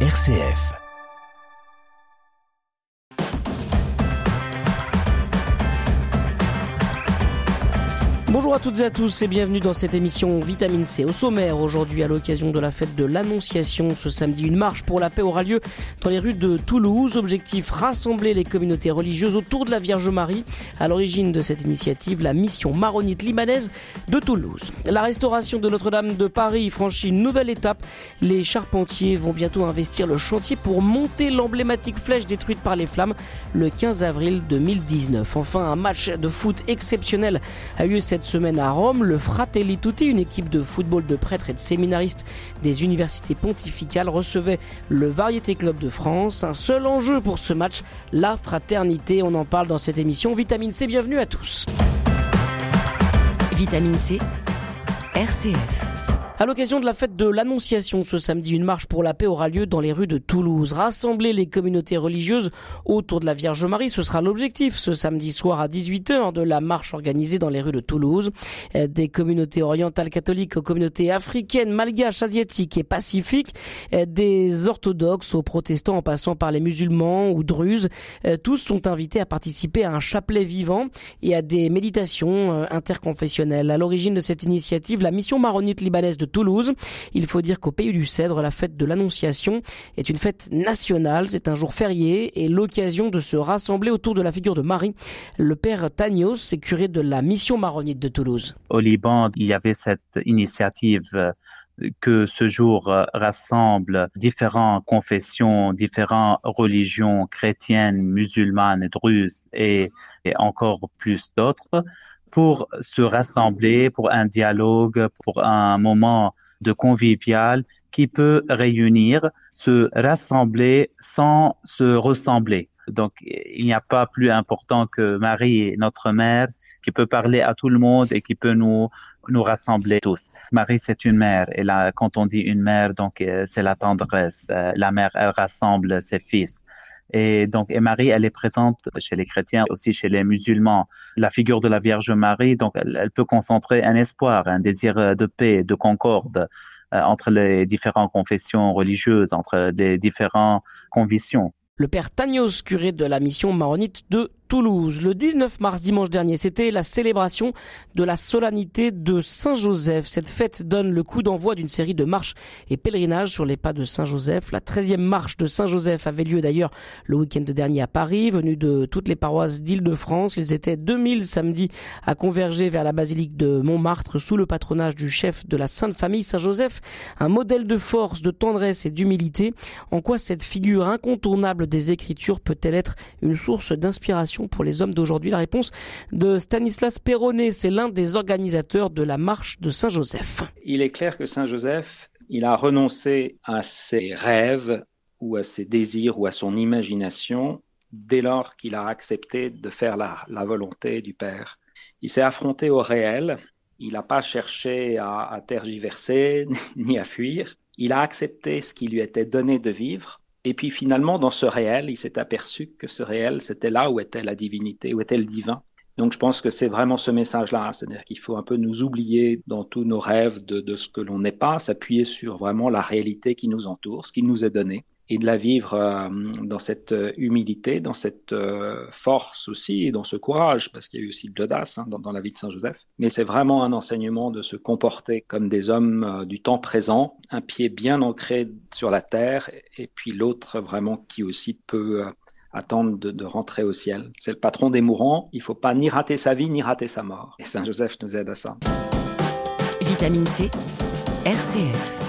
RCF. Bonjour à toutes et à tous et bienvenue dans cette émission Vitamine C. Au sommaire aujourd'hui à l'occasion de la fête de l'Annonciation, ce samedi une marche pour la paix aura lieu dans les rues de Toulouse. Objectif rassembler les communautés religieuses autour de la Vierge Marie. À l'origine de cette initiative, la mission maronite libanaise de Toulouse. La restauration de Notre-Dame de Paris franchit une nouvelle étape. Les charpentiers vont bientôt investir le chantier pour monter l'emblématique flèche détruite par les flammes le 15 avril 2019. Enfin, un match de foot exceptionnel a eu lieu cette semaine à Rome, le Fratelli Tutti, une équipe de football de prêtres et de séminaristes des universités pontificales, recevait le Variété Club de France. Un seul enjeu pour ce match, la fraternité. On en parle dans cette émission. Vitamine C, bienvenue à tous. Vitamine C, RCF. À l'occasion de la fête de l'Annonciation ce samedi, une marche pour la paix aura lieu dans les rues de Toulouse. Rassembler les communautés religieuses autour de la Vierge Marie, ce sera l'objectif ce samedi soir à 18h de la marche organisée dans les rues de Toulouse. Des communautés orientales catholiques aux communautés africaines, malgaches, asiatiques et pacifiques, des orthodoxes aux protestants en passant par les musulmans ou druzes, tous sont invités à participer à un chapelet vivant et à des méditations euh, interconfessionnelles. À l'origine de cette initiative, la mission maronite libanaise de Toulouse. Il faut dire qu'au pays du Cèdre, la fête de l'Annonciation est une fête nationale. C'est un jour férié et l'occasion de se rassembler autour de la figure de Marie. Le père Tanios est curé de la mission maronite de Toulouse. Au Liban, il y avait cette initiative euh, que ce jour euh, rassemble différentes confessions, différentes religions chrétiennes, musulmanes, druzes et, et encore plus d'autres pour se rassembler, pour un dialogue, pour un moment de convivial qui peut réunir, se rassembler sans se ressembler. Donc, il n'y a pas plus important que Marie, notre mère, qui peut parler à tout le monde et qui peut nous nous rassembler tous. Marie, c'est une mère. Et là, quand on dit une mère, donc euh, c'est la tendresse. Euh, la mère, elle rassemble ses fils. Et donc, et Marie, elle est présente chez les chrétiens, aussi chez les musulmans. La figure de la Vierge Marie, donc, elle, peut concentrer un espoir, un désir de paix, de concorde euh, entre les différentes confessions religieuses, entre les différentes convictions. Le père Tagnos, curé de la mission maronite de Toulouse. Le 19 mars dimanche dernier, c'était la célébration de la solennité de Saint-Joseph. Cette fête donne le coup d'envoi d'une série de marches et pèlerinages sur les pas de Saint-Joseph. La 13e marche de Saint-Joseph avait lieu d'ailleurs le week-end dernier à Paris, venus de toutes les paroisses d'Île-de-France. Ils étaient 2000 samedi à converger vers la basilique de Montmartre sous le patronage du chef de la Sainte Famille Saint-Joseph, un modèle de force, de tendresse et d'humilité. En quoi cette figure incontournable des Écritures peut-elle être une source d'inspiration pour les hommes d'aujourd'hui La réponse de Stanislas Perronnet, c'est l'un des organisateurs de la marche de Saint-Joseph. Il est clair que Saint-Joseph, il a renoncé à ses rêves ou à ses désirs ou à son imagination dès lors qu'il a accepté de faire la, volonté du Père. Il s'est affronté au réel, il n'a pas cherché à, à tergiverser ni à fuir, il a accepté ce qui lui était donné de vivre et puis finalement, dans ce réel, il s'est aperçu que ce réel, c'était là où était la divinité, où était le divin. Donc je pense que c'est vraiment ce message-là, c'est-à-dire qu'il faut un peu nous oublier dans tous nos rêves de, de ce que l'on n'est pas, s'appuyer sur vraiment la réalité qui nous entoure, ce qui nous est donné, et de la vivre euh, dans cette euh, humilité, dans cette euh, force aussi, et dans ce courage, parce qu'il y a eu aussi de l'audace hein, dans, la vie de Saint Joseph. Mais c'est vraiment un enseignement de se comporter comme des hommes du temps présent, un pied bien ancré sur la terre, et puis l'autre vraiment qui aussi peut attendre de, rentrer au ciel. C'est le patron des mourants, il faut pas ni rater sa vie, ni rater sa mort. Et Saint Joseph nous aide à ça. Vitamine C, RCF.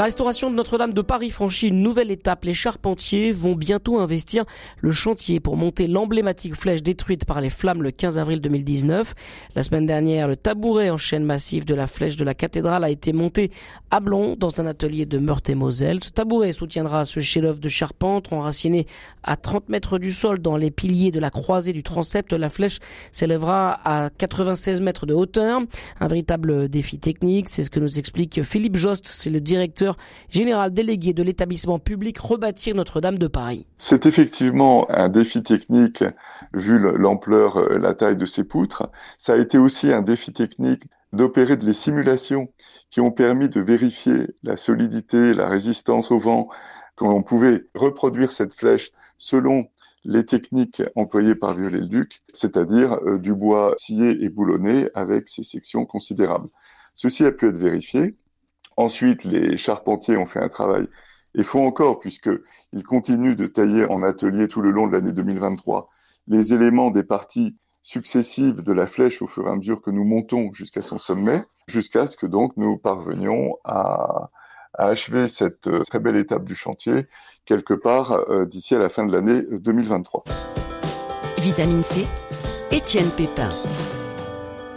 La restauration de Notre-Dame de Paris franchit une nouvelle étape. Les charpentiers vont bientôt investir le chantier pour monter l'emblématique flèche détruite par les flammes le 15 avril 2019. La semaine dernière, le tabouret en chaîne massive de la flèche de la cathédrale a été monté à Blon dans un atelier de Meurthe-et-Moselle. Ce tabouret soutiendra ce chef-d'œuvre de charpente enraciné à 30 mètres du sol dans les piliers de la croisée du transept. La flèche s'élèvera à 96 mètres de hauteur. Un véritable défi technique, c'est ce que nous explique Philippe Jost, c'est le directeur général délégué de l'établissement public Rebâtir Notre-Dame de Paris. C'est effectivement un défi technique vu l'ampleur, euh, la taille de ces poutres. Ça a été aussi un défi technique d'opérer des simulations qui ont permis de vérifier la solidité, la résistance au vent, quand on pouvait reproduire cette flèche selon les techniques employées par Viollet-le-Duc, c'est-à-dire euh, du bois scié et boulonné avec ses sections considérables. Ceci a pu être vérifié. Ensuite, les charpentiers ont fait un travail et font encore, puisqu'ils continuent de tailler en atelier tout le long de l'année 2023 les éléments des parties successives de la flèche au fur et à mesure que nous montons jusqu'à son sommet, jusqu'à ce que donc nous parvenions à, achever cette euh, très belle étape du chantier quelque part euh, d'ici à la fin de l'année 2023. Vitamine C, Étienne Pépin.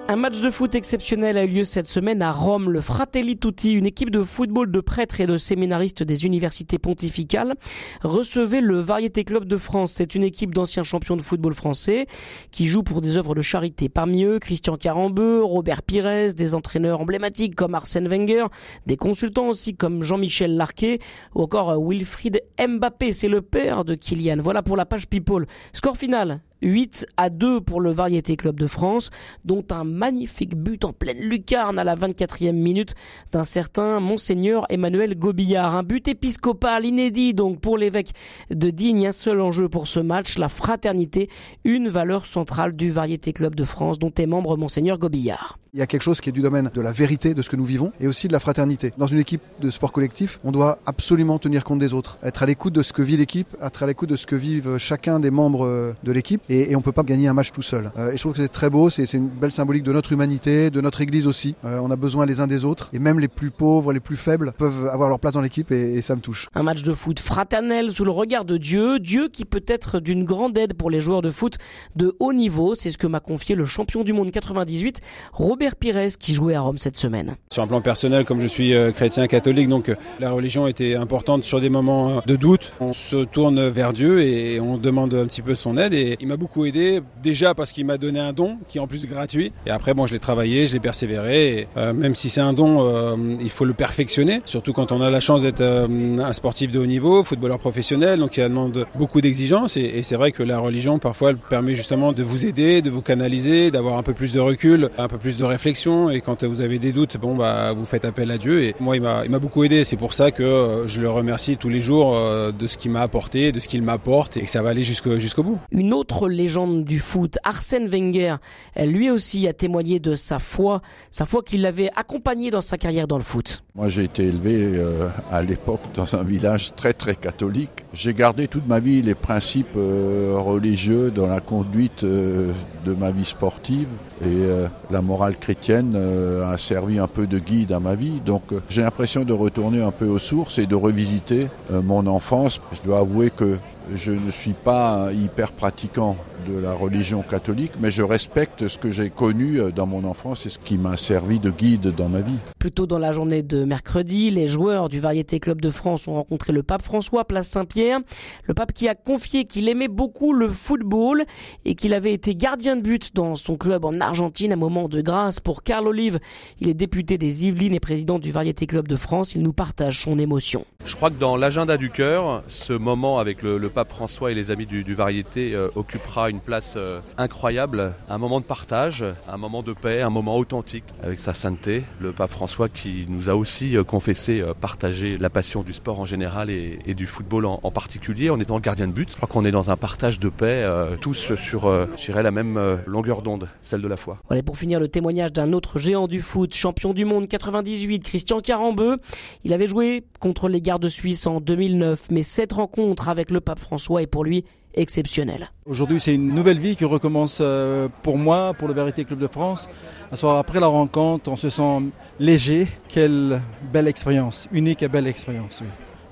Un match de foot exceptionnel a eu lieu cette semaine à Rome. Le Fratelli Tutti, une équipe de football de prêtres et de séminaristes des universités pontificales, recevait le Variété Club de France. C'est une équipe d'anciens champions de football français qui joue pour des œuvres de charité. Parmi eux, Christian Carambeu, Robert Pires, des entraîneurs emblématiques comme Arsène Wenger, des consultants aussi comme Jean-Michel Larquet ou encore Wilfried Mbappé. C'est le père de Kylian. Voilà pour la page People. Score final 8 à 2 pour le Variété Club de France, dont un magnifique but en pleine lucarne à la 24e minute d'un certain Monseigneur Emmanuel Gobillard. Un but épiscopal inédit donc pour l'évêque de Digne. Un seul enjeu pour ce match, la fraternité, une valeur centrale du Variété Club de France dont est membre Monseigneur Gobillard. Il y a quelque chose qui est du domaine de la vérité de ce que nous vivons et aussi de la fraternité. Dans une équipe de sport collectif, on doit absolument tenir compte des autres, être à l'écoute de ce que vit l'équipe, être à l'écoute de ce que vivent chacun des membres de l'équipe et, et on peut pas gagner un match tout seul. Euh, et je trouve que c'est très beau, c'est une belle symbolique de notre humanité, de notre Église aussi. Euh, on a besoin les uns des autres et même les plus pauvres, les plus faibles peuvent avoir leur place dans l'équipe et, et ça me touche. Un match de foot fraternel sous le regard de Dieu, Dieu qui peut être d'une grande aide pour les joueurs de foot de haut niveau, c'est ce que m'a confié le champion du monde 98, Robert Pires, qui jouait à Rome cette semaine. Sur un plan personnel, comme je suis euh, chrétien catholique, donc la religion était importante sur des moments de doute. On se tourne vers Dieu et on demande un petit peu son aide et il m'a beaucoup aidé déjà parce qu'il m'a donné un don qui est en plus gratuit et après bon je l'ai travaillé, je l'ai persévéré euh, même si c'est un don, euh, il faut le perfectionner, surtout quand on a la chance d'être euh, un sportif de haut niveau, footballeur professionnel, donc il demande beaucoup d'exigences et, et c'est vrai que la religion parfois elle permet justement de vous aider, de vous canaliser, d'avoir un peu plus de recul, un peu plus de réflexion et quand vous avez des doutes, bon bah vous faites appel à Dieu et moi il m'a il m'a beaucoup aidé, c'est pour ça que je le remercie tous les jours de ce qu'il m'a apporté, de ce qu'il m'apporte et que ça va aller jusqu'au jusqu'au bout. Une autre légende du foot, Arsène Wenger, lui aussi a témoigné de sa foi, sa foi qui l'avait accompagné dans sa carrière dans le foot. Moi j'ai été élevé euh, à l'époque dans un village très très catholique. J'ai gardé toute ma vie les principes euh, religieux dans la conduite euh, de ma vie sportive et euh, la morale chrétienne euh, a servi un peu de guide à ma vie. Donc euh, j'ai l'impression de retourner un peu aux sources et de revisiter mon enfance. Je dois avouer que je ne suis pas hyper pratiquant de la religion catholique, mais je respecte ce que j'ai connu dans mon enfance et ce qui m'a servi de guide dans ma vie. Plus tôt dans la journée de mercredi, les joueurs du Variété Club de France ont rencontré le pape François, place Saint-Pierre. Le pape qui a confié qu'il aimait beaucoup le football et qu'il avait été gardien de but dans son club en Argentine. Un moment de grâce pour Carl Olive. Il est député des Yvelines et président du Variété Club de France. Il nous partage son émotion. Je crois que dans l'agenda du cœur, ce moment avec le, le, pape François et les amis du, du Variété euh, occupera une place euh, incroyable. Un moment de partage, un moment de paix, un moment authentique avec sa sainteté. Le pape François qui nous a aussi euh, confessé euh, partager la passion du sport en général et, et du football en, en, particulier en étant gardien de but. Je crois qu'on est dans un partage de paix, euh, tous sur, la même longueur d'onde, celle de la foi. Voilà pour finir le témoignage d'un autre géant du foot, champion du monde 98, Christian Carambeu. Il avait joué contre les gardes suisses en 2009, mais cette rencontre avec le pape François est pour lui exceptionnel. Aujourd'hui, c'est une nouvelle vie qui recommence euh, pour moi, pour le Vérité Club de France. Un soir après la rencontre, on se sent léger. Quelle belle expérience, unique et belle expérience.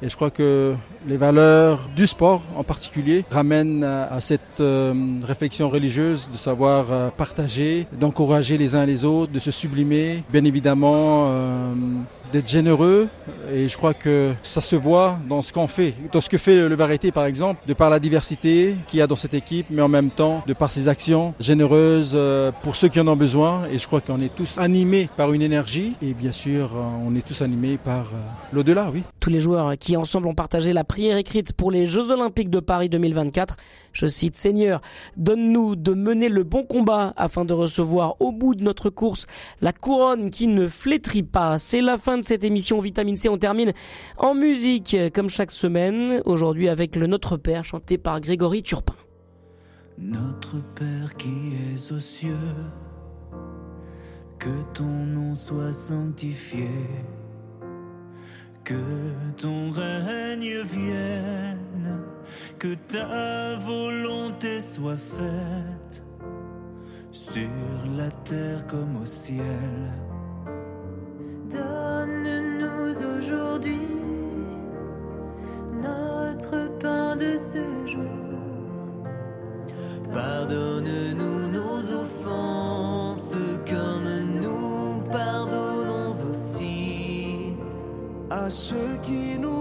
Et je crois que les valeurs du sport en particulier ramènent à cette euh, réflexion religieuse de savoir euh, partager, d'encourager les uns les autres, de se sublimer, bien évidemment d'être généreux. Et je crois que ça se voit dans ce qu'on fait, dans ce que fait le Variété par exemple, de par la diversité qu'il y a dans cette équipe, mais en même temps de par ses actions généreuses pour ceux qui en ont besoin. Et je crois qu'on est tous animés par une énergie et bien sûr on est tous animés par l'au-delà, oui. Tous les joueurs qui qui ensemble ont partagé la prière écrite pour les Jeux Olympiques de Paris 2024. Je cite Seigneur, donne-nous de mener le bon combat afin de recevoir au bout de notre course la couronne qui ne flétrit pas. C'est la fin de cette émission Vitamine C. On termine en musique comme chaque semaine. Aujourd'hui avec le Notre Père chanté par Grégory Turpin. Notre Père qui es aux cieux, que ton nom soit sanctifié, que ton règne vienne, que ta volonté soit faite sur la terre comme au ciel. Pardonnons aussi à ceux qui nous ont offensés